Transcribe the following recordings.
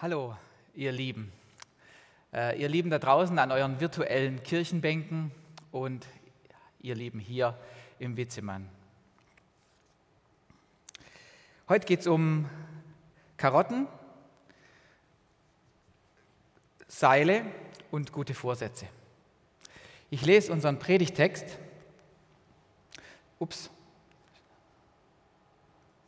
Hallo, ihr Lieben. Äh, ihr Lieben da draußen an euren virtuellen Kirchenbänken und ihr Lieben hier im Witzemann. Heute geht es um Karotten, Seile und gute Vorsätze. Ich lese unseren Predigtext. Ups.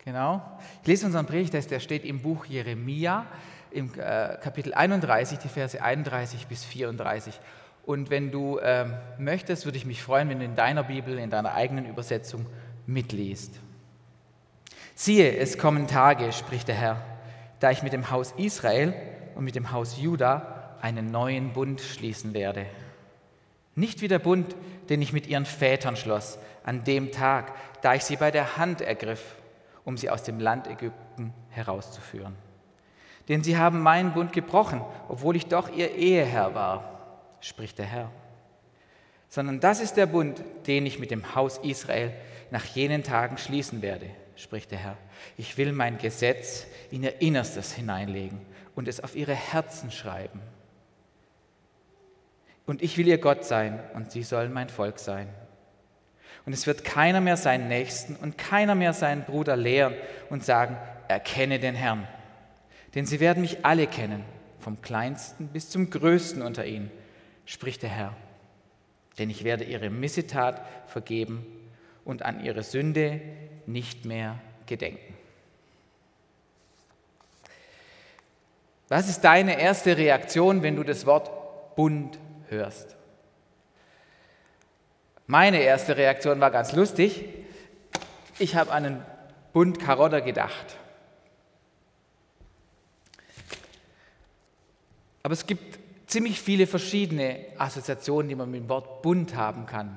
Genau. Ich lese unseren Predigtext, der steht im Buch Jeremia im äh, Kapitel 31, die Verse 31 bis 34. Und wenn du äh, möchtest, würde ich mich freuen, wenn du in deiner Bibel, in deiner eigenen Übersetzung mitliest. Siehe, es kommen Tage, spricht der Herr, da ich mit dem Haus Israel und mit dem Haus Juda einen neuen Bund schließen werde. Nicht wie der Bund, den ich mit ihren Vätern schloss, an dem Tag, da ich sie bei der Hand ergriff, um sie aus dem Land Ägypten herauszuführen denn sie haben meinen Bund gebrochen, obwohl ich doch ihr Eheherr war, spricht der Herr. Sondern das ist der Bund, den ich mit dem Haus Israel nach jenen Tagen schließen werde, spricht der Herr. Ich will mein Gesetz in ihr Innerstes hineinlegen und es auf ihre Herzen schreiben. Und ich will ihr Gott sein und sie sollen mein Volk sein. Und es wird keiner mehr seinen Nächsten und keiner mehr seinen Bruder lehren und sagen, erkenne den Herrn denn sie werden mich alle kennen, vom kleinsten bis zum größten unter ihnen, spricht der Herr. Denn ich werde ihre Missetat vergeben und an ihre Sünde nicht mehr gedenken. Was ist deine erste Reaktion, wenn du das Wort Bund hörst? Meine erste Reaktion war ganz lustig. Ich habe an einen Bund Karotter gedacht. Aber es gibt ziemlich viele verschiedene Assoziationen, die man mit dem Wort Bund haben kann.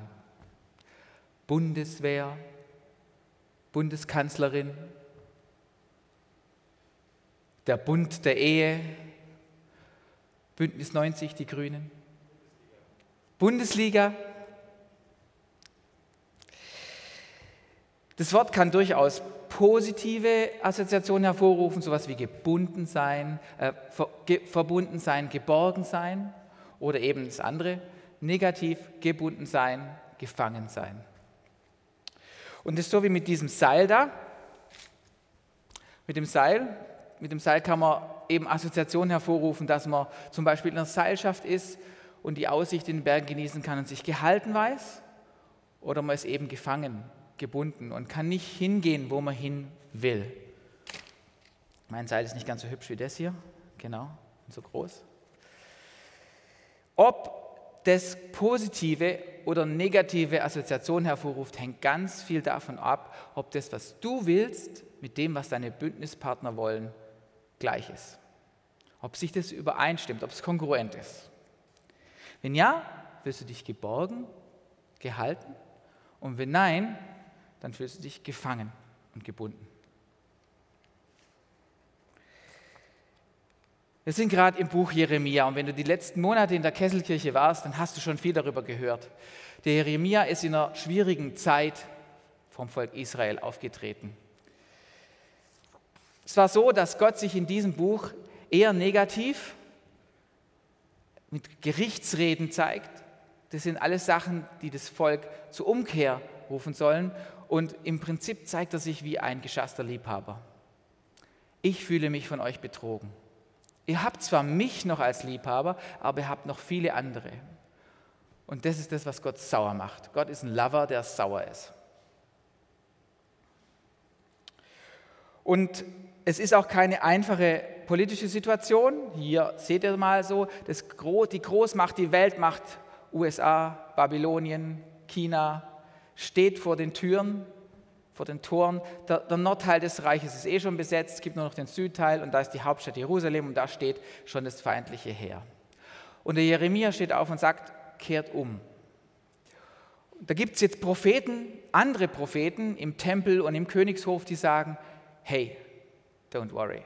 Bundeswehr, Bundeskanzlerin, der Bund der Ehe, Bündnis 90, die Grünen, Bundesliga. Das Wort kann durchaus positive Assoziationen hervorrufen, sowas wie gebunden sein, äh, ver, ge, verbunden sein, geborgen sein oder eben das andere, negativ gebunden sein, gefangen sein. Und das ist so wie mit diesem Seil da. Mit dem Seil, mit dem Seil kann man eben Assoziationen hervorrufen, dass man zum Beispiel in einer Seilschaft ist und die Aussicht in den Bergen genießen kann und sich gehalten weiß, oder man ist eben gefangen gebunden und kann nicht hingehen, wo man hin will. Mein Seil ist nicht ganz so hübsch wie das hier, genau, so groß. Ob das positive oder negative Assoziation hervorruft, hängt ganz viel davon ab, ob das, was du willst, mit dem, was deine Bündnispartner wollen, gleich ist. Ob sich das übereinstimmt, ob es kongruent ist. Wenn ja, wirst du dich geborgen, gehalten und wenn nein, dann fühlst du dich gefangen und gebunden. Wir sind gerade im Buch Jeremia und wenn du die letzten Monate in der Kesselkirche warst, dann hast du schon viel darüber gehört. Der Jeremia ist in einer schwierigen Zeit vom Volk Israel aufgetreten. Es war so, dass Gott sich in diesem Buch eher negativ mit Gerichtsreden zeigt. Das sind alles Sachen, die das Volk zur Umkehr rufen sollen und im Prinzip zeigt er sich wie ein geschasster Liebhaber. Ich fühle mich von euch betrogen. Ihr habt zwar mich noch als Liebhaber, aber ihr habt noch viele andere. Und das ist das, was Gott sauer macht. Gott ist ein Lover, der sauer ist. Und es ist auch keine einfache politische Situation. Hier seht ihr mal so, das, die Großmacht, die Weltmacht, USA, Babylonien, China, steht vor den Türen, vor den Toren. Der, der, Nordteil des Reiches ist eh schon besetzt, es gibt nur noch den Südteil und da ist die Hauptstadt Jerusalem und da steht schon das feindliche Heer. Und der Jeremia steht auf und sagt, kehrt um. Da gibt es jetzt Propheten, andere Propheten im Tempel und im Königshof, die sagen, hey, don't worry,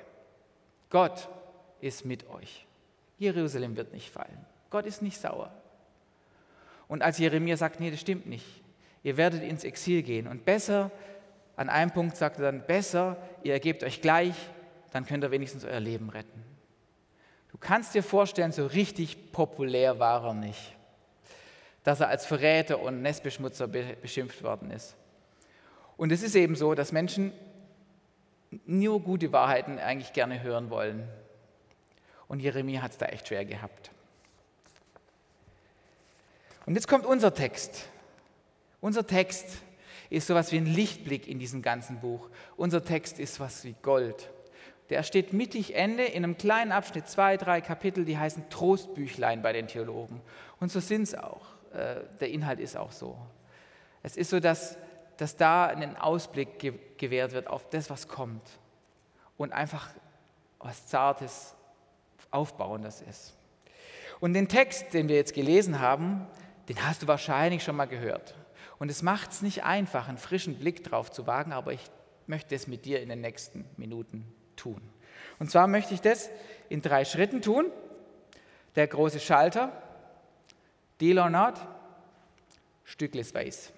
Gott ist mit euch. Jerusalem wird nicht fallen. Gott ist nicht sauer. Und als Jeremia sagt, nee, das stimmt nicht, ihr werdet ins Exil gehen. Und besser, an einem Punkt sagt er dann, besser, ihr ergebt euch gleich, dann könnt ihr wenigstens euer Leben retten. Du kannst dir vorstellen, so richtig populär war er nicht, dass er als Verräter und Nestbeschmutzer beschimpft worden ist. Und es ist eben so, dass Menschen nur gute Wahrheiten eigentlich gerne hören wollen. Und Jeremia hat es da echt schwer gehabt. Und jetzt kommt unser Text. Unser Text ist so etwas wie ein Lichtblick in diesem ganzen Buch. Unser Text ist was wie Gold. Der steht mittig Ende in einem kleinen Abschnitt, zwei, drei Kapitel, die heißen Trostbüchlein bei den Theologen. Und so sind es auch. Äh, der Inhalt ist auch so. Es ist so, dass, dass da ein Ausblick gewährt wird auf das, was kommt. Und einfach was Zartes, Aufbauendes ist. Und den Text, den wir jetzt gelesen haben, den hast du wahrscheinlich schon mal gehört. Und es macht es nicht einfach, einen frischen Blick drauf zu wagen, aber ich möchte es mit dir in den nächsten Minuten tun. Und zwar möchte ich das in drei Schritten tun. Der große Schalter, Deal or not, Stückles Weiß.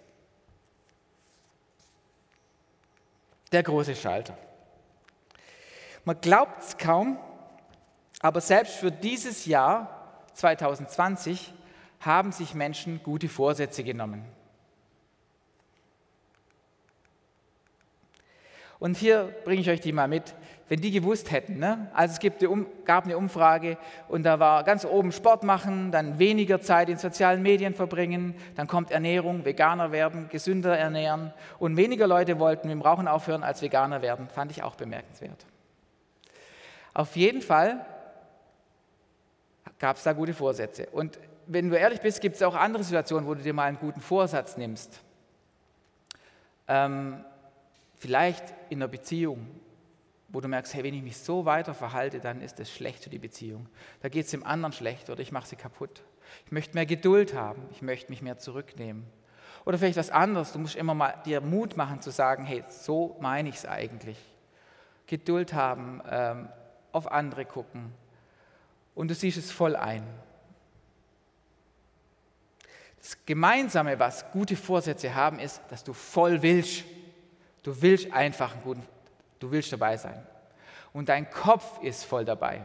Der große Schalter. Man glaubt es kaum, aber selbst für dieses Jahr 2020 haben sich Menschen gute Vorsätze genommen. Und hier bringe ich euch die mal mit, wenn die gewusst hätten. Ne? Also es gibt gab eine Umfrage und da war ganz oben Sport machen, dann weniger Zeit in sozialen Medien verbringen, dann kommt Ernährung, Veganer werden, gesünder ernähren und weniger Leute wollten mit dem Rauchen aufhören als Veganer werden. Fand ich auch bemerkenswert. Auf jeden Fall gab es da gute Vorsätze. Und wenn du ehrlich bist, gibt es auch andere Situationen, wo du dir mal einen guten Vorsatz nimmst. Ähm, Vielleicht in einer Beziehung, wo du merkst, hey, wenn ich mich so weiter verhalte, dann ist das schlecht für die Beziehung. Da geht es dem anderen schlecht oder ich mache sie kaputt. Ich möchte mehr Geduld haben, ich möchte mich mehr zurücknehmen. Oder vielleicht was anderes, du musst immer mal dir Mut machen zu sagen, hey, so meine ich es eigentlich. Geduld haben, ähm, auf andere gucken. Und du siehst es voll ein. Das Gemeinsame, was gute Vorsätze haben, ist, dass du voll willst. Du willst einfach einen guten, du willst dabei sein. Und dein Kopf ist voll dabei.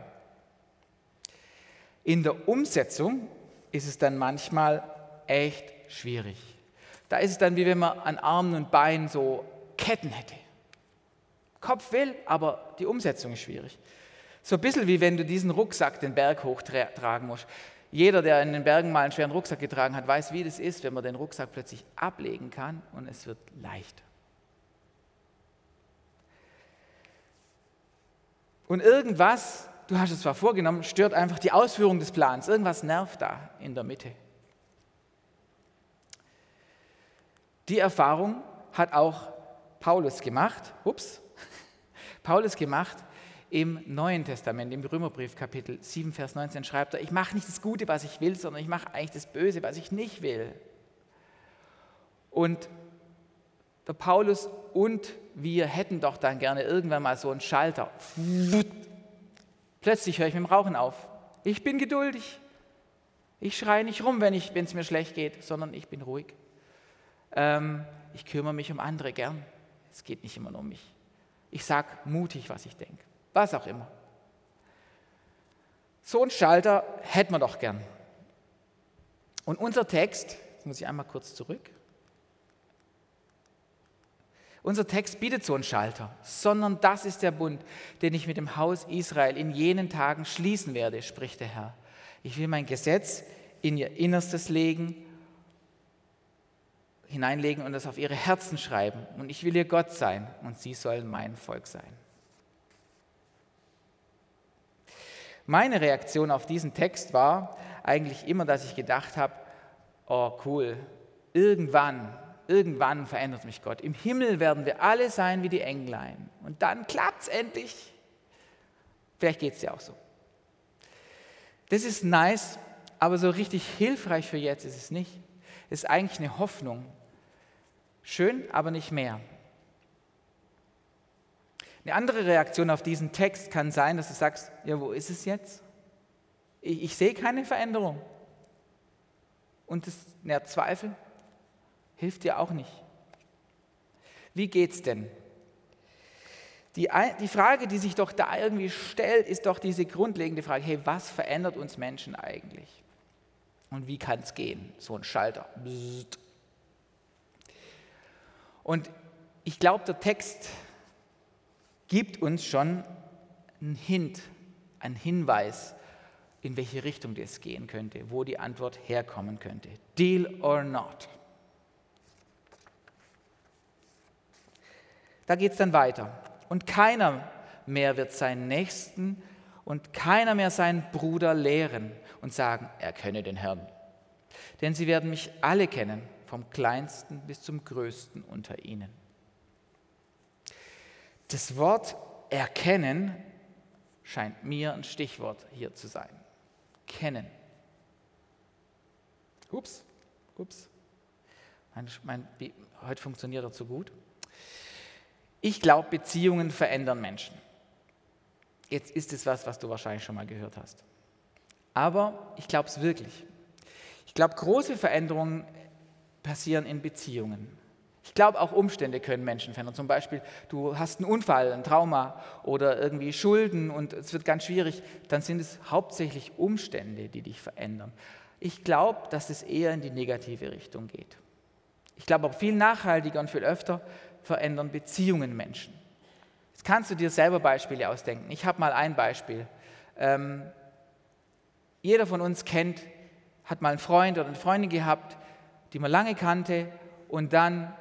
In der Umsetzung ist es dann manchmal echt schwierig. Da ist es dann wie wenn man an Armen und Beinen so Ketten hätte. Kopf will, aber die Umsetzung ist schwierig. So ein bisschen wie wenn du diesen Rucksack den Berg hochtragen musst. Jeder, der in den Bergen mal einen schweren Rucksack getragen hat, weiß, wie das ist, wenn man den Rucksack plötzlich ablegen kann und es wird leicht. Und irgendwas, du hast es zwar vorgenommen, stört einfach die Ausführung des Plans. Irgendwas nervt da in der Mitte. Die Erfahrung hat auch Paulus gemacht. Ups. Paulus gemacht im Neuen Testament, im Römerbrief Kapitel 7, Vers 19 schreibt er, ich mache nicht das Gute, was ich will, sondern ich mache eigentlich das Böse, was ich nicht will. Und der Paulus und wir hätten doch dann gerne irgendwann mal so einen Schalter. Plötzlich höre ich mit dem Rauchen auf. Ich bin geduldig. Ich schreie nicht rum, wenn es mir schlecht geht, sondern ich bin ruhig. Ähm, ich kümmere mich um andere gern. Es geht nicht immer nur um mich. Ich sage mutig, was ich denke. Was auch immer. So einen Schalter hätten wir doch gern. Und unser Text, jetzt muss ich einmal kurz zurück. Unser Text bietet so einen Schalter, sondern das ist der Bund, den ich mit dem Haus Israel in jenen Tagen schließen werde, spricht der Herr. Ich will mein Gesetz in ihr Innerstes legen, hineinlegen und es auf ihre Herzen schreiben. Und ich will ihr Gott sein und sie sollen mein Volk sein. Meine Reaktion auf diesen Text war eigentlich immer, dass ich gedacht habe, oh cool, irgendwann irgendwann verändert mich Gott. Im Himmel werden wir alle sein wie die Englein. Und dann klappt es endlich. Vielleicht geht es dir auch so. Das ist nice, aber so richtig hilfreich für jetzt ist es nicht. Es ist eigentlich eine Hoffnung. Schön, aber nicht mehr. Eine andere Reaktion auf diesen Text kann sein, dass du sagst, ja, wo ist es jetzt? Ich, ich sehe keine Veränderung. Und das nährt Zweifel hilft dir auch nicht. Wie geht's denn? Die, die Frage, die sich doch da irgendwie stellt, ist doch diese grundlegende Frage, hey, was verändert uns Menschen eigentlich? Und wie kann es gehen? So ein Schalter. Und ich glaube, der Text gibt uns schon einen Hint, einen Hinweis, in welche Richtung das gehen könnte, wo die Antwort herkommen könnte. Deal or not. Da geht es dann weiter. Und keiner mehr wird seinen Nächsten und keiner mehr seinen Bruder lehren und sagen, er kenne den Herrn. Denn sie werden mich alle kennen, vom kleinsten bis zum größten unter ihnen. Das Wort erkennen scheint mir ein Stichwort hier zu sein. Kennen. Ups, ups. Mein, mein, heute funktioniert er zu gut. Ich glaube, Beziehungen verändern Menschen. Jetzt ist es was, was du wahrscheinlich schon mal gehört hast. Aber ich glaube es wirklich. Ich glaube, große Veränderungen passieren in Beziehungen. Ich glaube, auch Umstände können Menschen verändern. Zum Beispiel, du hast einen Unfall, ein Trauma oder irgendwie Schulden und es wird ganz schwierig. Dann sind es hauptsächlich Umstände, die dich verändern. Ich glaube, dass es eher in die negative Richtung geht. Ich glaube aber viel nachhaltiger und viel öfter verändern Beziehungen Menschen. Jetzt kannst du dir selber Beispiele ausdenken. Ich habe mal ein Beispiel. Ähm, jeder von uns kennt, hat mal einen Freund oder eine Freundin gehabt, die man lange kannte und dann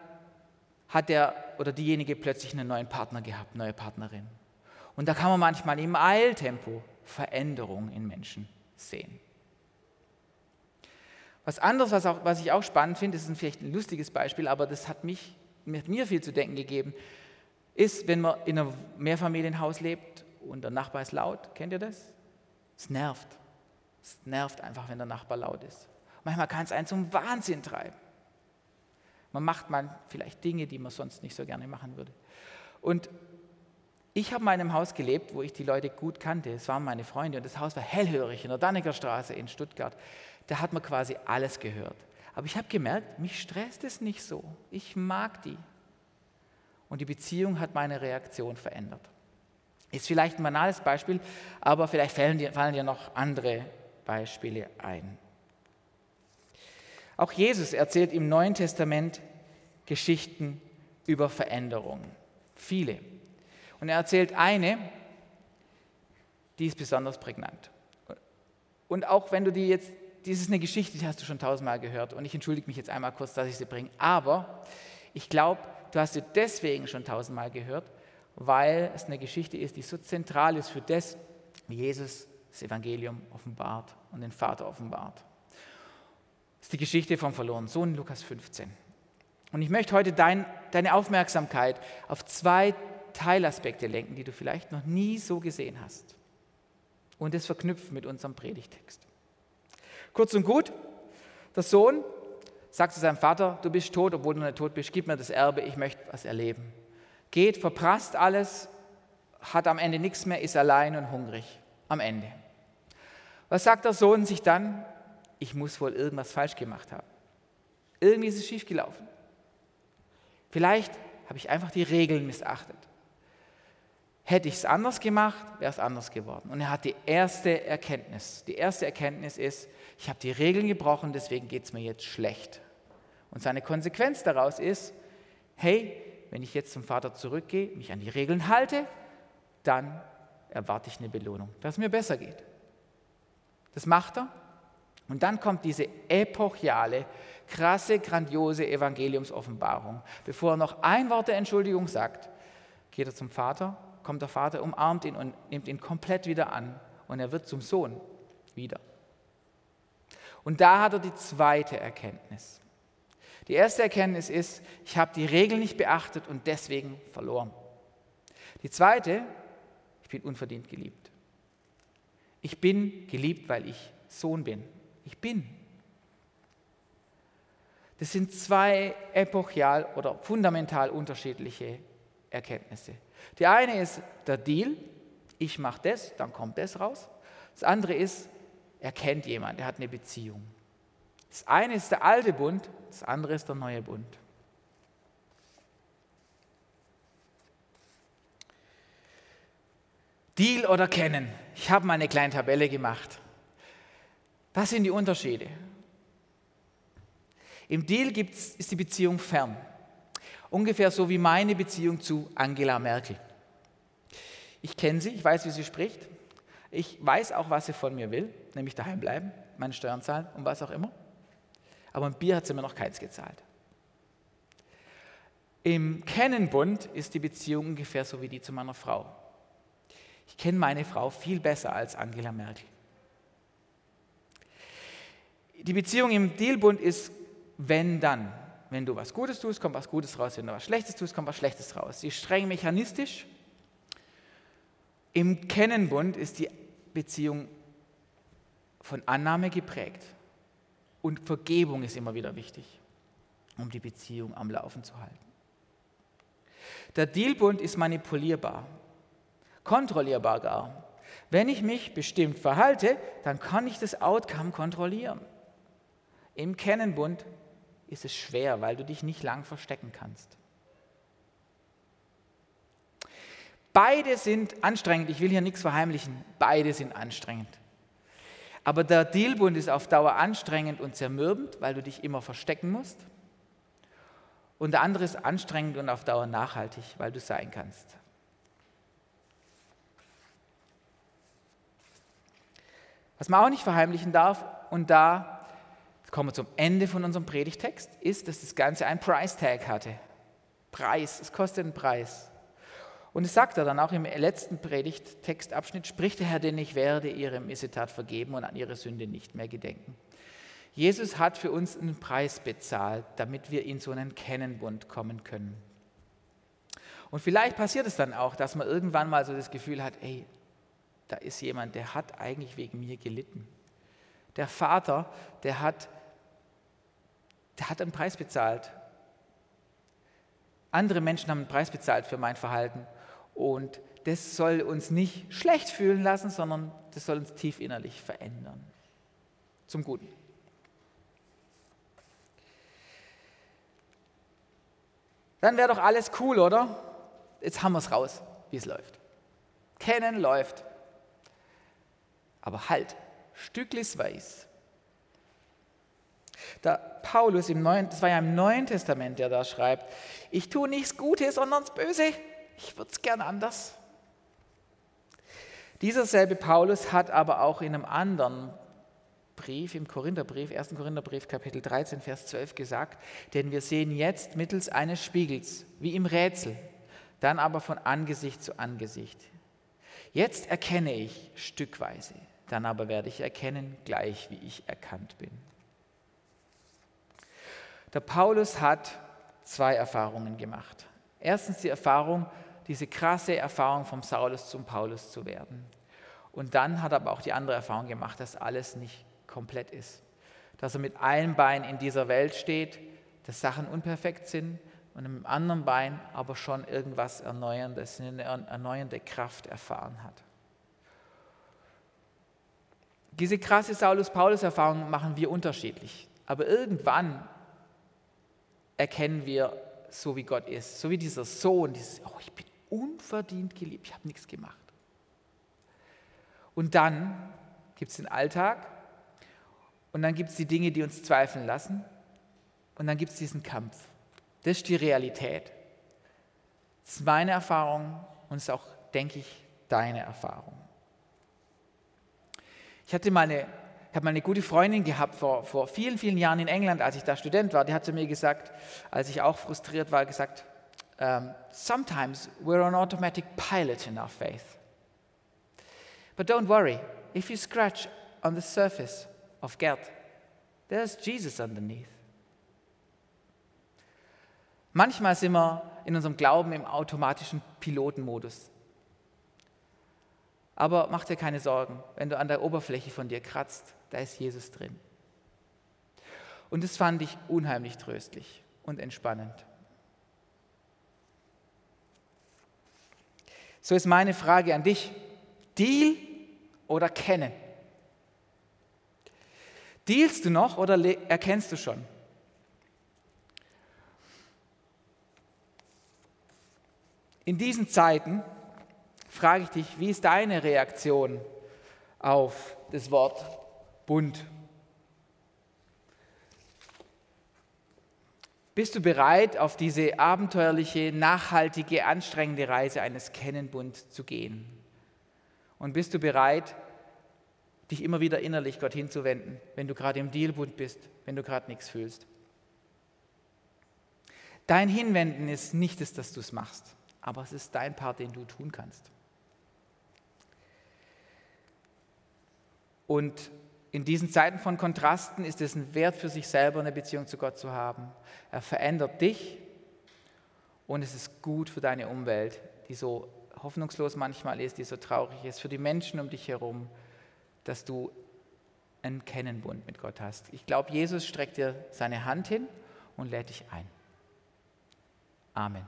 hat der oder diejenige plötzlich einen neuen Partner gehabt, neue Partnerin. Und da kann man manchmal im Eiltempo Veränderungen in Menschen sehen. Was anderes, was, auch, was ich auch spannend finde, das ist vielleicht ein lustiges Beispiel, aber das hat mich, hat mir viel zu denken gegeben, ist, wenn man in einem Mehrfamilienhaus lebt und der Nachbar ist laut. Kennt ihr das? Es nervt. Es nervt einfach, wenn der Nachbar laut ist. Manchmal kann es einen zum Wahnsinn treiben. Man macht man vielleicht Dinge, die man sonst nicht so gerne machen würde. Und ich habe in einem Haus gelebt, wo ich die Leute gut kannte. Es waren meine Freunde und das Haus war hellhörig in der Dannecker Straße in Stuttgart. Da hat man quasi alles gehört. Aber ich habe gemerkt, mich stresst es nicht so. Ich mag die. Und die Beziehung hat meine Reaktion verändert. Ist vielleicht ein banales Beispiel, aber vielleicht fallen dir, fallen dir noch andere Beispiele ein. Auch Jesus erzählt im Neuen Testament Geschichten über Veränderungen. Viele. Und er erzählt eine, die ist besonders prägnant. Und auch wenn du die jetzt, dies ist eine Geschichte, die hast du schon tausendmal gehört und ich entschuldige mich jetzt einmal kurz, dass ich sie bringe, aber ich glaube, du hast sie deswegen schon tausendmal gehört, weil es eine Geschichte ist, die so zentral ist für das, wie Jesus das Evangelium offenbart und den Vater offenbart. Das ist die Geschichte vom verlorenen Sohn, Lukas 15. Und ich möchte heute dein, deine Aufmerksamkeit auf zwei Teilaspekte lenken, die du vielleicht noch nie so gesehen hast. Und das verknüpfen mit unserem Predigtext. Kurz und gut, der Sohn sagt zu seinem Vater, du bist tot, obwohl du nicht tot bist, gib mir das Erbe, ich möchte was erleben. Geht, verprasst alles, hat am Ende nichts mehr, ist allein und hungrig. Am Ende. Was sagt der Sohn sich dann? ich muss wohl irgendwas falsch gemacht haben. Irgendwie ist es schiefgelaufen. Vielleicht habe ich einfach die Regeln missachtet. Hätte ich es anders gemacht, wäre es anders geworden. Und er hat die erste Erkenntnis. Die erste Erkenntnis ist, ich habe die Regeln gebrochen, deswegen geht es mir jetzt schlecht. Und seine Konsequenz daraus ist, hey, wenn ich jetzt zum Vater zurückgehe, mich an die Regeln halte, dann erwarte ich eine Belohnung, dass es mir besser geht. Das macht er und dann kommt diese epochiale, krasse, grandiose Evangeliumsoffenbarung. Bevor er noch ein Wort der Entschuldigung sagt, geht er zum Vater, kommt der Vater, umarmt ihn und nimmt ihn komplett wieder an und er wird zum Sohn wieder. Und da hat er die zweite Erkenntnis. Die erste Erkenntnis ist, ich habe die Regeln nicht beachtet und deswegen verloren. Die zweite, ich bin unverdient geliebt. Ich bin geliebt, weil ich Sohn bin ich bin. Das sind zwei epochial oder fundamental unterschiedliche Erkenntnisse. Die eine ist der Deal, ich mache das, dann kommt das raus. Das andere ist, er kennt jemanden, er hat eine Beziehung. Das eine ist der alte Bund, das andere ist der neue Bund. Deal oder kennen? Ich habe mal eine kleine Tabelle gemacht. Was sind die Unterschiede? Im Deal ist die Beziehung fern. Ungefähr so wie meine Beziehung zu Angela Merkel. Ich kenne sie, ich weiß, wie sie spricht. Ich weiß auch, was sie von mir will, nämlich daheim bleiben, meine Steuern zahlen und was auch immer. Aber ein Bier hat sie mir noch keins gezahlt. Im Kennenbund ist die Beziehung ungefähr so wie die zu meiner Frau. Ich kenne meine Frau viel besser als Angela Merkel. Die Beziehung im Dealbund ist wenn dann. Wenn du was Gutes tust, kommt was Gutes raus. Wenn du was Schlechtes tust, kommt was Schlechtes raus. Sie ist streng mechanistisch. Im Kennenbund ist die Beziehung von Annahme geprägt. Und Vergebung ist immer wieder wichtig, um die Beziehung am Laufen zu halten. Der Dealbund ist manipulierbar, kontrollierbar gar. Wenn ich mich bestimmt verhalte, dann kann ich das Outcome kontrollieren. Im Kennenbund ist es schwer, weil du dich nicht lang verstecken kannst. Beide sind anstrengend, ich will hier nichts verheimlichen, beide sind anstrengend. Aber der Dealbund ist auf Dauer anstrengend und zermürbend, weil du dich immer verstecken musst. Und der andere ist anstrengend und auf Dauer nachhaltig, weil du sein kannst. Was man auch nicht verheimlichen darf, und da kommen wir zum Ende von unserem Predigtext, ist, dass das Ganze ein Price Tag hatte. Preis, es kostet einen Preis. Und es sagt er dann auch im letzten Predigttextabschnitt, spricht der Herr, denn ich werde ihre Missetat vergeben und an ihre Sünde nicht mehr gedenken. Jesus hat für uns einen Preis bezahlt, damit wir in so einen Kennenbund kommen können. Und vielleicht passiert es dann auch, dass man irgendwann mal so das Gefühl hat, ey, da ist jemand, der hat eigentlich wegen mir gelitten. Der Vater, der hat der hat einen Preis bezahlt. Andere Menschen haben einen Preis bezahlt für mein Verhalten. Und das soll uns nicht schlecht fühlen lassen, sondern das soll uns tief innerlich verändern. Zum Guten. Dann wäre doch alles cool, oder? Jetzt haben wir es raus, wie es läuft. Kennen läuft. Aber halt, Stücklis weiß. Der Paulus im Neuen, das war ja im Neuen Testament, der da schreibt, ich tue nichts Gutes, sondern das Böse. Ich würde es gern anders. Dieser selbe Paulus hat aber auch in einem anderen Brief, im Korintherbrief, 1. Korintherbrief, Kapitel 13, Vers 12 gesagt, denn wir sehen jetzt mittels eines Spiegels, wie im Rätsel, dann aber von Angesicht zu Angesicht. Jetzt erkenne ich stückweise, dann aber werde ich erkennen, gleich wie ich erkannt bin. Der Paulus hat zwei Erfahrungen gemacht. Erstens die Erfahrung, diese krasse Erfahrung vom Saulus zum Paulus zu werden. Und dann hat er aber auch die andere Erfahrung gemacht, dass alles nicht komplett ist. Dass er mit einem Bein in dieser Welt steht, dass Sachen unperfekt sind und mit dem anderen Bein aber schon irgendwas Erneuerndes, eine erneuernde Kraft erfahren hat. Diese krasse Saulus-Paulus-Erfahrung machen wir unterschiedlich. Aber irgendwann erkennen wir, so wie Gott ist. So wie dieser Sohn, dieses, oh, ich bin unverdient geliebt, ich habe nichts gemacht. Und dann gibt es den Alltag und dann gibt es die Dinge, die uns zweifeln lassen und dann gibt es diesen Kampf. Das ist die Realität. Das ist meine Erfahrung und es ist auch, denke ich, deine Erfahrung. Ich hatte mal eine ich habe mal eine gute Freundin gehabt vor, vor vielen, vielen Jahren in England, als ich da Student war. Die hat zu mir gesagt, als ich auch frustriert war, gesagt, um, sometimes we're an automatic pilot in our faith. But don't worry, if you scratch on the surface of Gerd, there's Jesus underneath. Manchmal sind wir in unserem Glauben im automatischen Pilotenmodus. Aber mach dir keine Sorgen, wenn du an der Oberfläche von dir kratzt, da ist Jesus drin. Und das fand ich unheimlich tröstlich und entspannend. So ist meine Frage an dich. Deal oder kennen? Dealst du noch oder erkennst du schon? In diesen Zeiten frage ich dich, wie ist deine Reaktion auf das Wort Bund? Bist du bereit, auf diese abenteuerliche, nachhaltige, anstrengende Reise eines Kennenbund zu gehen? Und bist du bereit, dich immer wieder innerlich Gott hinzuwenden, wenn du gerade im Dealbund bist, wenn du gerade nichts fühlst? Dein Hinwenden ist nicht das, dass du es machst, aber es ist dein Part, den du tun kannst. Und in diesen Zeiten von Kontrasten ist es ein Wert für sich selber, eine Beziehung zu Gott zu haben. Er verändert dich und es ist gut für deine Umwelt, die so hoffnungslos manchmal ist, die so traurig ist, für die Menschen um dich herum, dass du einen Kennenbund mit Gott hast. Ich glaube, Jesus streckt dir seine Hand hin und lädt dich ein. Amen.